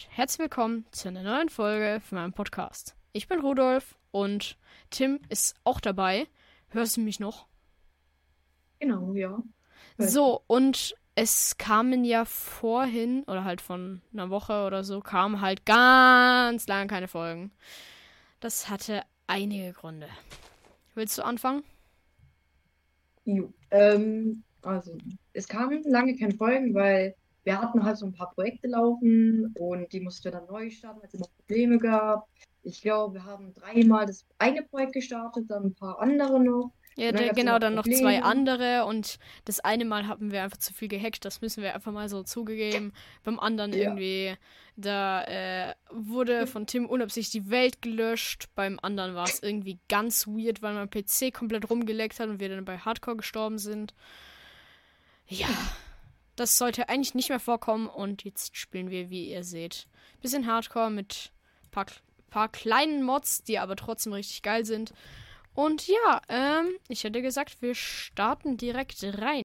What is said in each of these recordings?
und herzlich willkommen zu einer neuen Folge von meinem Podcast. Ich bin Rudolf und Tim ist auch dabei. Hörst du mich noch? Genau, ja. So, und es kamen ja vorhin, oder halt von einer Woche oder so, kamen halt ganz lange keine Folgen. Das hatte einige Gründe. Willst du anfangen? Jo. Ähm, also, es kamen lange keine Folgen, weil wir hatten halt so ein paar Projekte laufen und die mussten wir dann neu starten, weil es immer Probleme gab. Ich glaube, wir haben dreimal das eine Projekt gestartet, dann ein paar andere noch. Ja, dann da, genau, dann noch zwei andere und das eine Mal haben wir einfach zu viel gehackt, das müssen wir einfach mal so zugegeben. Beim anderen Ja. irgendwie, da äh, wurde von Tim unabsichtlich die Welt gelöscht, beim anderen war es irgendwie ganz weird, weil mein PC komplett rumgeleckt hat und wir dann bei Hardcore gestorben sind. Ja, das sollte eigentlich nicht mehr vorkommen und jetzt spielen wir, wie ihr seht, bisschen Hardcore mit paar, paar kleinen Mods, die aber trotzdem richtig geil sind. Und ja, ähm, ich hätte gesagt, wir starten direkt rein.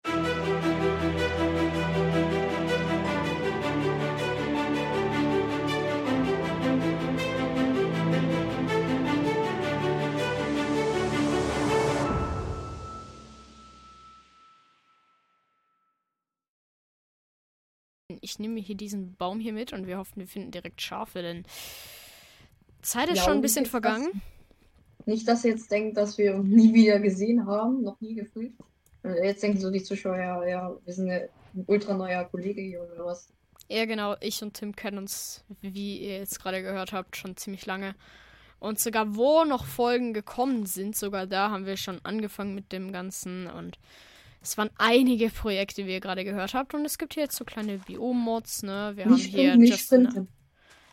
Ich nehme hier diesen Baum hier mit und wir hoffen, wir finden direkt Schafe, denn Zeit ist Ja, schon ein bisschen vergangen. Nicht, dass ihr jetzt denkt, dass wir uns nie wieder gesehen haben, noch nie gefühlt. Jetzt denken so die Zuschauer, ja, ja, wir sind ein ultra neuer Kollege hier oder was. Ja, genau. Ich und Tim kennen uns, wie ihr jetzt gerade gehört habt, schon ziemlich lange. Und sogar wo noch Folgen gekommen sind, sogar da haben wir schon angefangen mit dem Ganzen. Und es waren einige Projekte, wie ihr gerade gehört habt. Und es gibt hier jetzt so kleine Biom-Mods, ne? Wir haben Nicht hier sprinten, nicht just, enough,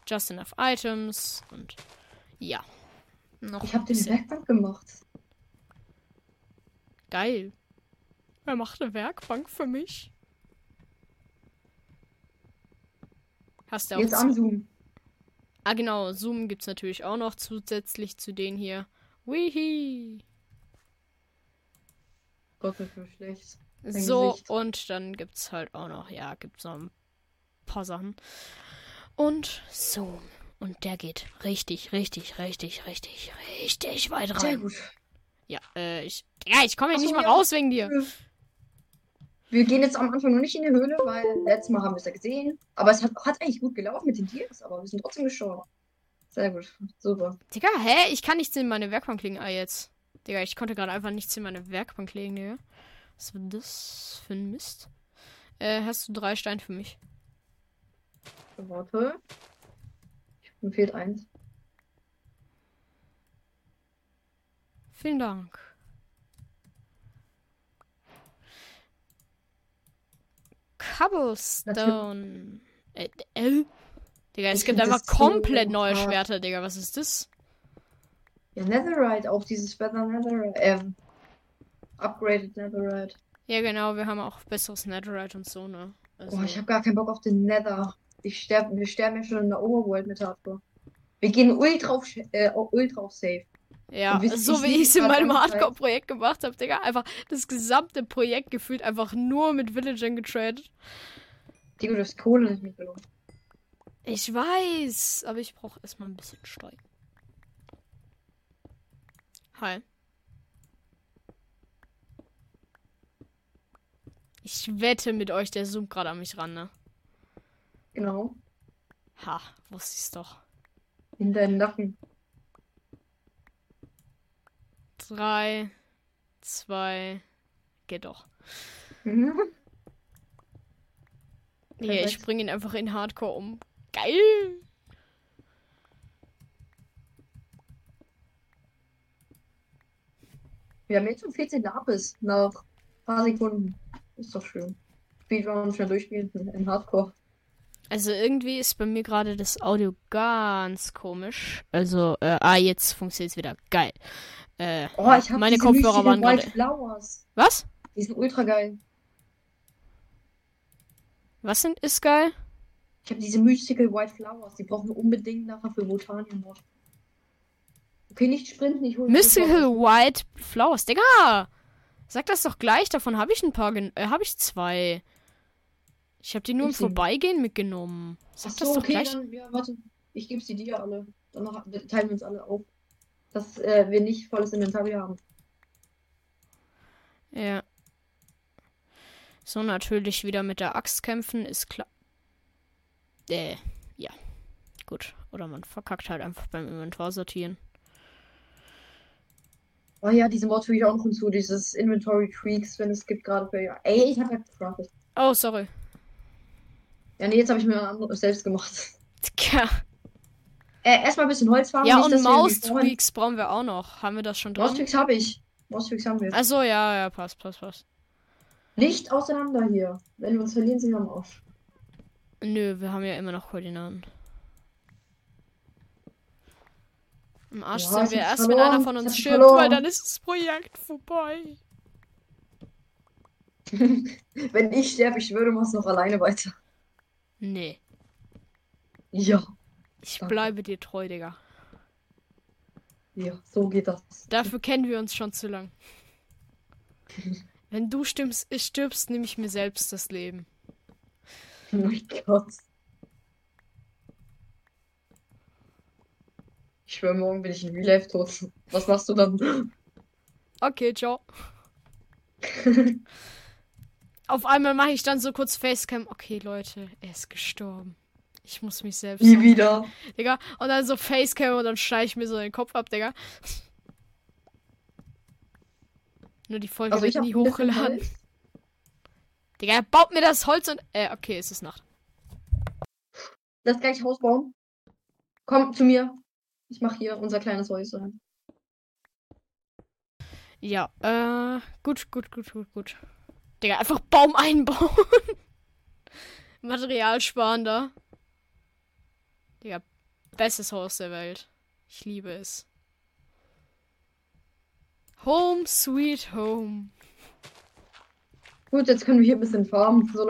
just enough Items und ja. Noch Ich habe den Werkbank gemacht. geil. Wer macht eine Werkbank für mich? Hast du auch Jetzt zu- anzoomen. Ah, genau. Zoom gibt's natürlich auch noch zusätzlich zu denen hier. Wihi. Dein So, Gesicht. und dann gibt's halt auch noch, ja, gibt's noch ein paar Sachen. Und Zoom. Und der geht richtig, richtig, richtig, richtig, richtig weit Sehr rein. gut. Ja, äh, ich. Ja, ich komme Ach nicht so, mal ja. raus wegen dir. Wir gehen jetzt am Anfang noch nicht in die Höhle, weil letztes Mal haben wir es ja gesehen. Aber es hat, hat eigentlich gut gelaufen mit den Tiers, aber wir sind trotzdem gestorben. Sehr gut. Super. Digga, hä? Ich kann nichts in meine Werkbank legen. Ah, jetzt. Digga, ich konnte gerade einfach nichts in meine Werkbank legen, Digga. Was war das für ein Mist? Äh, hast du drei Steine für mich? Warte. Mir fehlt eins. Vielen Dank. Cobblestone. Äh, äh? Digga, es gibt einfach komplett neue. Schwerter, Digga. Was ist das? Ja, Netherite, auch dieses Feather Netherite. Ähm, upgraded Netherite. Ja, genau, wir haben auch besseres Netherite und so, ne? Also, Oh, ich habe gar keinen Bock auf den Nether. Ich sterb, wir sterben ja schon in der Overworld mit Hardcore. Wir gehen ultra auf, äh, ultra auf Safe. ja, so wie ich es in meinem Hardcore-Projekt gemacht habe, Digga. Einfach das gesamte Projekt gefühlt einfach nur mit Villagern getradet. Digga, du hast Kohle nicht mitgenommen. Ich weiß, aber ich brauche erstmal ein bisschen Steuer. Hi. Ich wette mit euch, der zoomt gerade an mich ran, ne? Genau. Ha, wusste ich's doch. In deinen Nacken. Drei, zwei, geht doch. Mhm. Nee, ich bringe ihn einfach in Hardcore um. Geil! Wir haben jetzt schon 14 Lapis nach ein paar Sekunden. Ist doch schön. Speedrun schnell durchspielen in Hardcore. Also irgendwie ist bei mir gerade das Audio ganz komisch. Also, äh, ah, jetzt funktioniert es wieder. Geil. Äh, Oh, ich habe meine Kopfhörer waren White gerade. Flowers. Was? Die sind ultra geil. Was sind ist geil? Ich habe diese Mystical White Flowers. Die brauchen wir unbedingt nachher für Botanienmod. Okay, nicht sprinten, ich hole Mystical White Flowers. Digga! Sag das doch gleich, davon habe ich ein paar. Äh, habe ich zwei. Ich habe die nur im. Vorbeigehen mitgenommen. Sag Ach das so, doch okay, gleich. dann, ja, warte. Ich gebe sie dir alle. Dann teilen wir uns alle auf. Dass äh, wir nicht volles Inventar hier haben. Ja. So, natürlich wieder mit der Axt kämpfen, ist klar. Äh, ja. Gut. Oder man verkackt halt einfach beim Inventar sortieren. Oh ja, diesen Mod füge ich auch noch hinzu, dieses Inventory Tweaks, wenn es gibt, gerade für ja. Ey, ich habe ja gecraftet. Oh, sorry. Ja, nee, jetzt habe ich mir selbst gemacht. Tja. Äh, erstmal ein bisschen Holz farmen. Ja, nicht, und Maus-Tweaks brauchen wir auch noch. Haben wir das schon dran? Maustweaks habe ich. Maustweaks haben wir. Achso, ja, ja, passt, passt, passt. Nicht auseinander hier. Wenn wir uns verlieren, sind wir am Arsch. Nö, wir haben ja immer noch Koordinaten. Im Arsch Ja, sind wir erst, wenn verloren. einer von uns stirbt, verloren. weil dann ist das Projekt vorbei. Wenn ich sterbe, ich schwöre, du machst noch alleine weiter. Nee, Ja, ich Danke. bleibe dir treu, Digga. ja, so geht das. Dafür kennen wir uns schon zu lang. Wenn du stirbst, stirbst, nehme ich mir selbst das Leben. Oh mein Gott. Ich schwöre, morgen bin ich in Real Life tot. Was machst du dann? Okay, ciao. Auf einmal mache ich dann so kurz Facecam. Okay, Leute, er ist gestorben. Ich muss mich selbst. Nie wieder. Digga. Und dann so Facecam und dann schneide ich mir so den Kopf ab, Digga. Nur die Folge Also ich wird nie hochgeladen. Digga, er baut mir das Holz und. Äh, okay, es ist Nacht. Lass gleich Haus bauen. Komm zu mir. Ich mache hier unser kleines Häuschen. Ja, äh, gut, gut, gut, gut, gut. Digga, einfach Baum einbauen. Material sparen da. Digga, bestes Haus der Welt. Ich liebe es. Home, sweet home. Gut, jetzt können wir hier ein bisschen farmen, so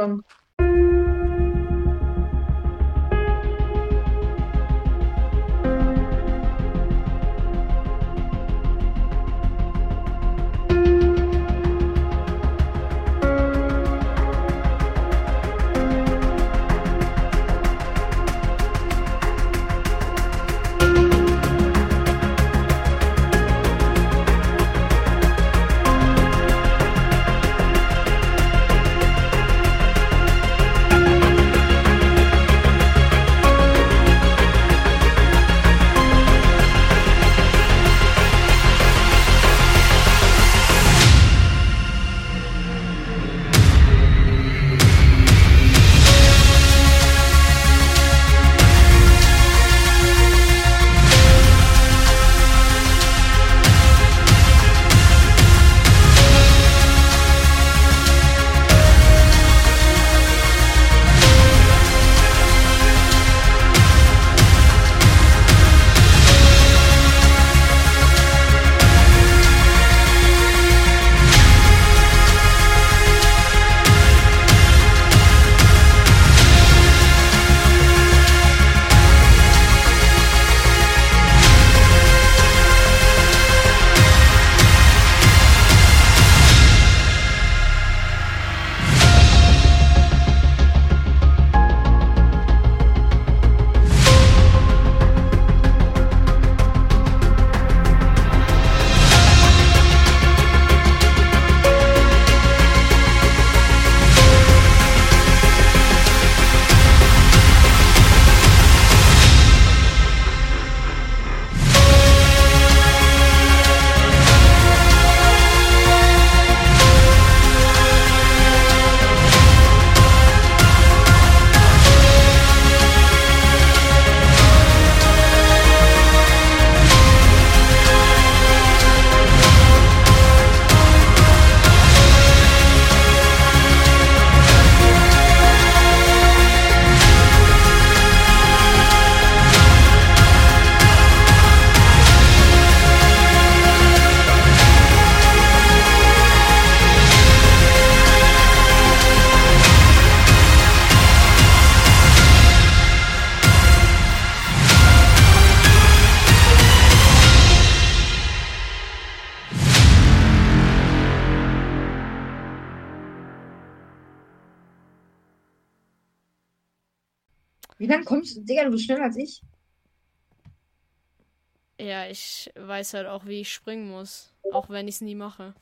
lange kommst du? Digga, du bist schneller als ich. Ja, ich weiß halt auch, wie ich springen muss. Auch wenn ich es nie mache.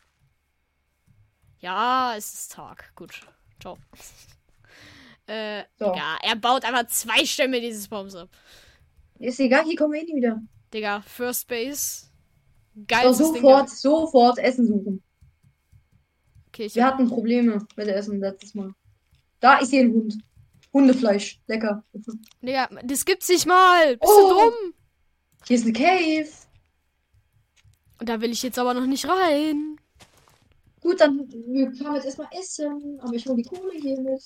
Ja, es ist Tag. Gut. Ciao. äh, So. Digga, er baut einfach zwei Stämme dieses Baums ab. Ist egal, hier kommen wir eh nie wieder. Digga, First Base. So, Geiles Ding. sofort, sofort Essen suchen. Okay, Wir hatten Probleme mit Essen letztes Mal. Da ist hier ein Hund. Hundefleisch. Lecker. Digga, das gibt's nicht mal. Bist Oh. du dumm? Hier ist eine Cave. Und da will ich jetzt aber noch nicht rein. Gut, dann wir fahren jetzt erstmal essen. Aber ich hole die Kohle hier mit.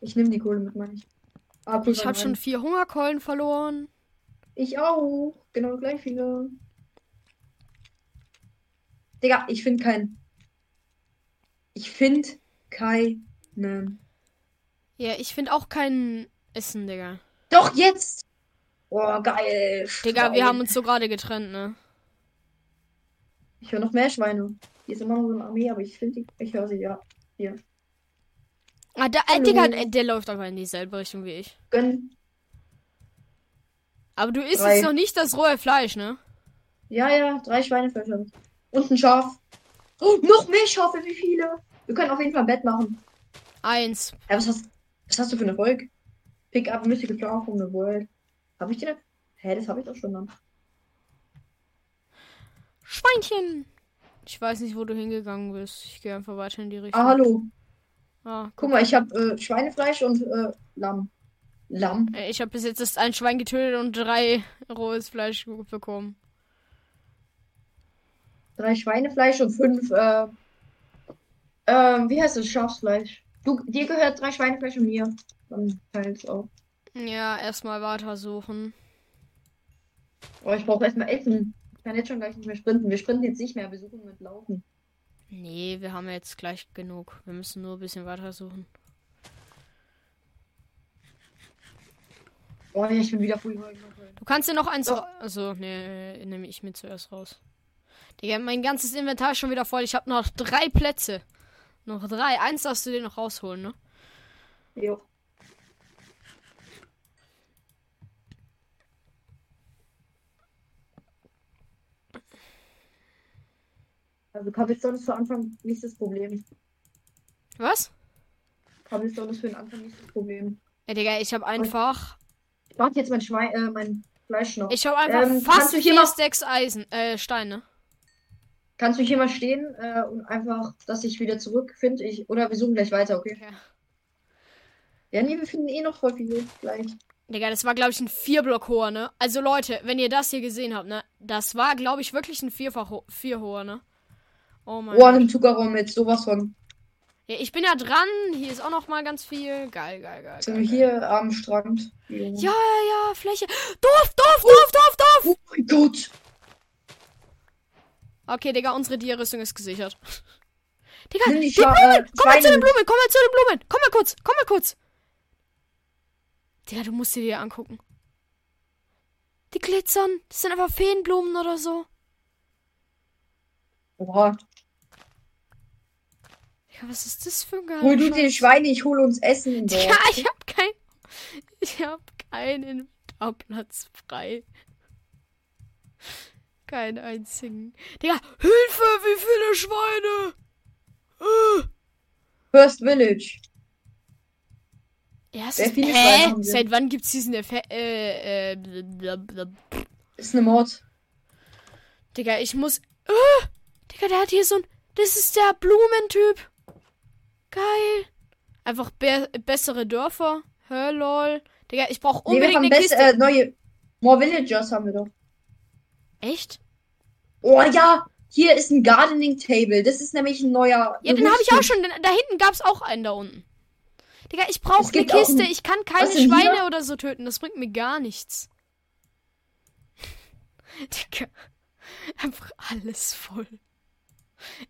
Ich nehme die Kohle mit, meine ich. Ah, Ich habe schon vier Hungerkeulen verloren. Ich auch. Genau gleich viele. Digga, ich finde keinen. Ich finde keinen. Ja, ich finde auch kein Essen, Digga. Doch, jetzt! Oh, geil. Digga, wir Schwein. haben uns so gerade getrennt, ne? Ich höre noch mehr Schweine. Hier ist immer noch so eine Armee, aber ich finde die. Ich höre sie, ja. Ah, da, äh. Digga, äh, der läuft einfach in dieselbe Richtung wie ich. Gönn. Aber du isst Drei. jetzt noch nicht das rohe Fleisch, ne? Ja, ja, drei Schweinefleisch. Und ein Schaf. Oh, noch mehr Schafe, wie viele? Wir können auf jeden Fall ein Bett machen. Eins. Ja, was hast, was hast du für eine Erfolg? Pick up Mythical Jar from the World. Habe ich den? Hä, das habe ich doch schon dann. Schweinchen. Ich weiß nicht, wo du hingegangen bist. Ich gehe einfach weiter in die Richtung. Ah, hallo. Ah, Guck mal, ich habe äh, Schweinefleisch und äh, Lamm. Lamm. Äh, Ich habe bis jetzt erst ein Schwein getötet und drei rohes Fleisch bekommen. Drei Schweinefleisch und fünf, äh, ähm, wie heißt das? Schafsfleisch. Du, dir gehört drei Schweinefleisch und mir. Dann teils auch. Ja, erstmal weiter suchen. Oh, ich brauche erstmal Essen. Ich kann jetzt schon gleich nicht mehr sprinten. Wir sprinten jetzt nicht mehr, wir suchen mit Laufen. Nee, wir haben jetzt gleich genug. Wir müssen nur ein bisschen weiter suchen. Oh, ja, ich bin wieder voll. Du kannst dir noch eins. Ra- Also, nee, nehme ich mir zuerst raus. Digga, mein ganzes Inventar ist schon wieder voll. Ich habe noch drei Plätze. Noch drei. Eins darfst du dir noch rausholen, ne? Jo. Also Cobblestone ist für Anfang nicht das Problem. Was? Cobblestone ist für den Anfang nicht das Problem. Ey, Digga, ich habe einfach. Ich mach jetzt mein Schwein, äh, mein Fleisch noch. Ich habe einfach Ähm, fast vier Stacks Eisen. Äh, Steine. Kannst du hier mal stehen äh, und einfach, dass ich wieder zurückfinde? Ich, oder wir suchen gleich weiter, okay? Ja. Ja, nee, wir finden eh noch voll viel gleich. Digga, das war, glaube ich, ein Vierblock hoher, ne? Also, Leute, wenn ihr das hier gesehen habt, ne? Das war, glaube ich, wirklich ein Vierfach ho vier ne? Oh mein Oh, Gott. einen Zuckerraum mit sowas von. Ja, ich bin ja dran. Hier ist auch noch mal ganz viel. Geil, geil, geil. Sind wir hier am Strand? Ja, ja, ja, Fläche. Dorf, Dorf, Oh. Dorf, Dorf, Dorf. Oh mein Gott! Okay, Digga, unsere Dia-Rüstung ist gesichert. Digga, die, Blumen! äh, Komm mal zu den Blumen! Komm mal zu den Blumen! Komm mal kurz! Komm mal kurz! Digga, du musst dir die angucken. Die glitzern. Das sind einfach Feenblumen oder so. Oha. Digga, was ist das für ein geiler Hol du die Scheiß? Schweine, ich hole uns Essen. Ja, ich hab kein. Ich hab keinen Inventarplatz frei. Keinen einzigen. Digga, Hilfe! Wie viele Schweine! Äh. First Village. Es Sehr viele Schweine haben wir. Seit wann gibt's diesen Effekt? Äh, äh, blablabla. Ist eine Mod. Digga, ich muss. Äh, Digga, der hat hier so ein. Das ist der Blumentyp. Geil. Einfach be bessere Dörfer. Hä, lol. Digga, ich brauch Nee, wir unbedingt haben eine Kiste. äh, neue. More Villagers haben wir doch. Echt? Oh ja, hier ist ein Gardening Table. Das ist nämlich ein neuer. Ja, den habe ich auch schon. Da hinten gab's auch einen da unten. Digga, ich brauche Es eine Kiste. ein- Ich kann keine Schweine hier? oder so töten. Das bringt mir gar nichts. Digga. Einfach alles voll.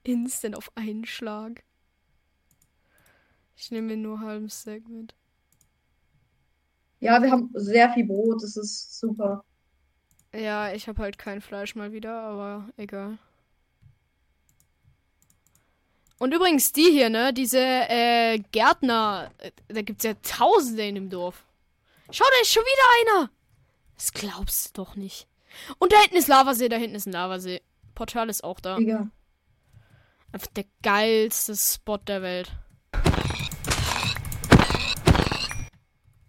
Instant auf einen Schlag. Ich nehme mir nur halben Stack mit. Ja, wir haben sehr viel Brot. Das ist super. Ja, ich habe halt kein Fleisch mal wieder, aber egal. Und übrigens, die hier, ne? Diese äh, Gärtner, äh, da gibt's ja Tausende in dem Dorf. Schau, da ist schon wieder einer. Das glaubst du doch nicht. Und da hinten ist Lavasee, da hinten ist ein Lavasee. Portal ist auch da. Digga. Einfach der geilste Spot der Welt.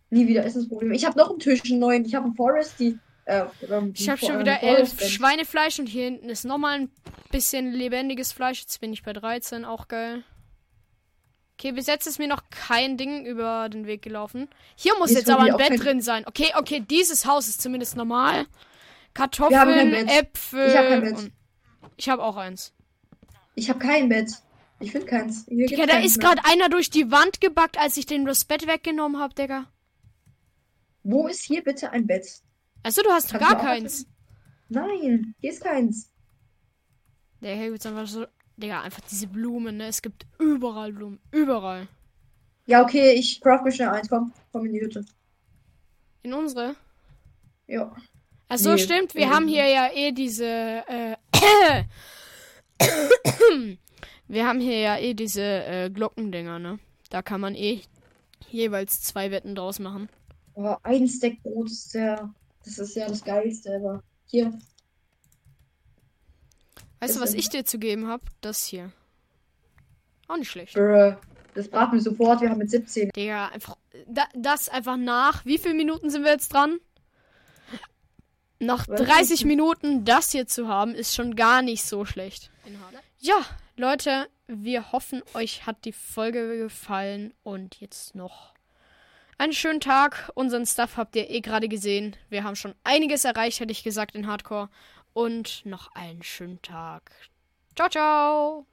Nie wieder Essensproblem. Ich habe noch einen Tisch, einen neuen. Ich habe einen Forest, die. Äh, Ich habe schon wieder elf. Schweinefleisch und hier hinten ist nochmal ein bisschen lebendiges Fleisch. Jetzt bin ich bei 13, auch geil. Okay, bis jetzt ist mir noch kein Ding über den Weg gelaufen. Hier muss Ist jetzt aber ein Bett drin sein. Okay, okay, dieses Haus ist zumindest normal. Kartoffeln. Äpfel. Ich hab kein Bett. Ich habe auch eins. Ich habe kein Bett. Ich finde keins. Hier Digga, da ist gerade einer durch die Wand gebackt, als ich den das Bett weggenommen habe, Digga. Wo ist hier bitte ein Bett? Also du hast Kannst gar keins. Nein, hier ist keins. Der hier gibt's einfach so. Digga, einfach diese Blumen, ne? Es gibt überall Blumen. Überall. Ja, okay, ich craft mir schnell eins. Komm, komm in die Hütte. In unsere. Ja. Ach so, Nee, stimmt. Wir haben hier ja eh diese. Äh, wir haben hier ja eh diese äh, Glockendinger, ne? Da kann man eh jeweils zwei Wetten draus machen. Oh, ein Stack Brot ist der. Das ist ja das Geilste, aber. Hier. Weißt du, was ich dir zu geben habe? Das hier. Auch nicht schlecht. Das braten wir sofort. Wir haben mit 17. Digga, einfach. Da, das einfach nach. Wie viele Minuten sind wir jetzt dran? Nach Weiß 30 nicht. Minuten das hier zu haben, ist schon gar nicht so schlecht. Ja, Leute, wir hoffen, euch hat die Folge gefallen und jetzt noch einen schönen Tag. Unseren Stuff habt ihr eh gerade gesehen. Wir haben schon einiges erreicht, hätte ich gesagt, in Hardcore. Und noch einen schönen Tag. Ciao, ciao.